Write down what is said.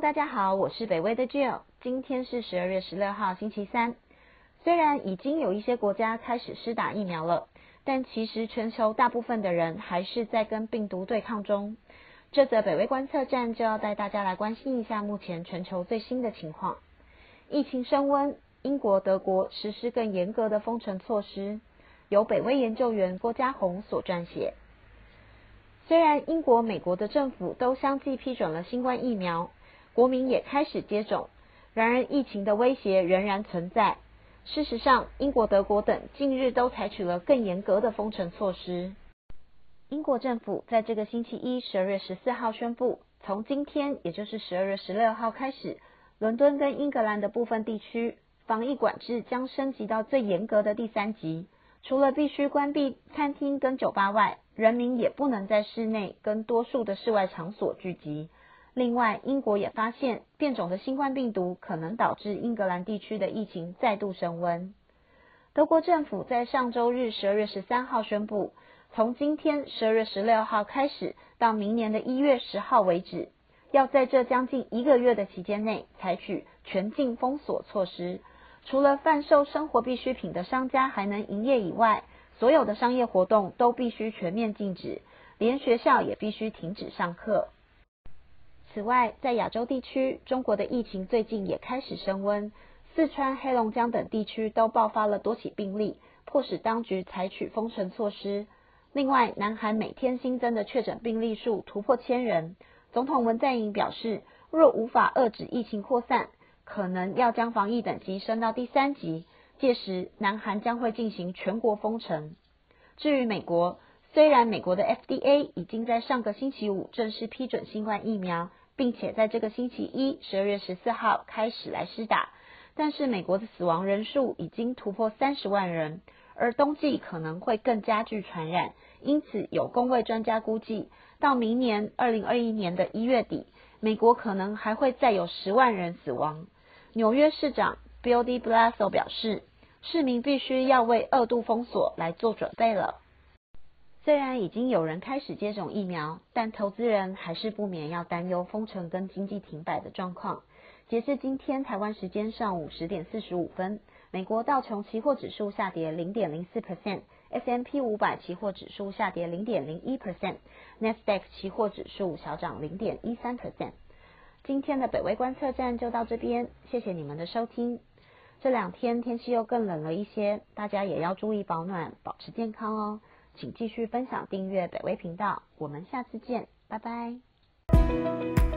大家好，我是北威的 Jill。今天是十二月十六号，星期三。虽然已经有一些国家开始施打疫苗了，但其实全球大部分的人还是在跟病毒对抗中。这则北威观测站就要带大家来关心一下目前全球最新的情况。疫情升温，英国、德国实施更严格的封城措施。由北威研究员郭家宏所撰写。虽然英国、美国的政府都相继批准了新冠疫苗。国民也开始接种，然而疫情的威胁仍然存在。事实上，英国、德国等近日都采取了更严格的封城措施。英国政府在这个星期一，十二月十四号宣布，从今天，也就是十二月十六号开始，伦敦跟英格兰的部分地区防疫管制将升级到最严格的第三级。除了必须关闭餐厅跟酒吧外，人民也不能在室内跟多数的室外场所聚集。另外，英国也发现变种的新冠病毒可能导致英格兰地区的疫情再度升温。德国政府在上周日十二月十三号宣布，从今天十二月十六号开始到明年的一月十号为止，要在这将近一个月的期间内采取全境封锁措施。除了贩售生活必需品的商家还能营业以外，所有的商业活动都必须全面禁止，连学校也必须停止上课。此外，在亚洲地区，中国的疫情最近也开始升温，四川、黑龙江等地区都爆发了多起病例，迫使当局采取封城措施。另外，南韩每天新增的确诊病例数突破千人，总统文在寅表示，若无法遏止疫情扩散，可能要将防疫等级升到第三级，届时南韩将会进行全国封城。至于美国，虽然美国的 FDA 已经在上个星期五正式批准新冠疫苗。并且在这个星期一，十二月十四号开始来施打，但是美国的死亡人数已经突破三十万人，而冬季可能会更加剧传染，因此有工位专家估计，到明年二零二一年的一月底，美国可能还会再有十万人死亡。纽约市长 Bill de Blasio 表示，市民必须要为二度封锁来做准备了。虽然已经有人开始接种疫苗，但投资人还是不免要担忧封城跟经济停摆的状况。截至今天台湾时间上午十点四十五分，美国道琼期货指数下跌零点零四 percent，S M P 五百期货指数下跌零点零一 percent，n e s d a q 期货指数小涨零点一三 percent。今天的北威观测站就到这边，谢谢你们的收听。这两天天气又更冷了一些，大家也要注意保暖，保持健康哦。请继续分享，订阅北威频道。我们下次见，拜拜。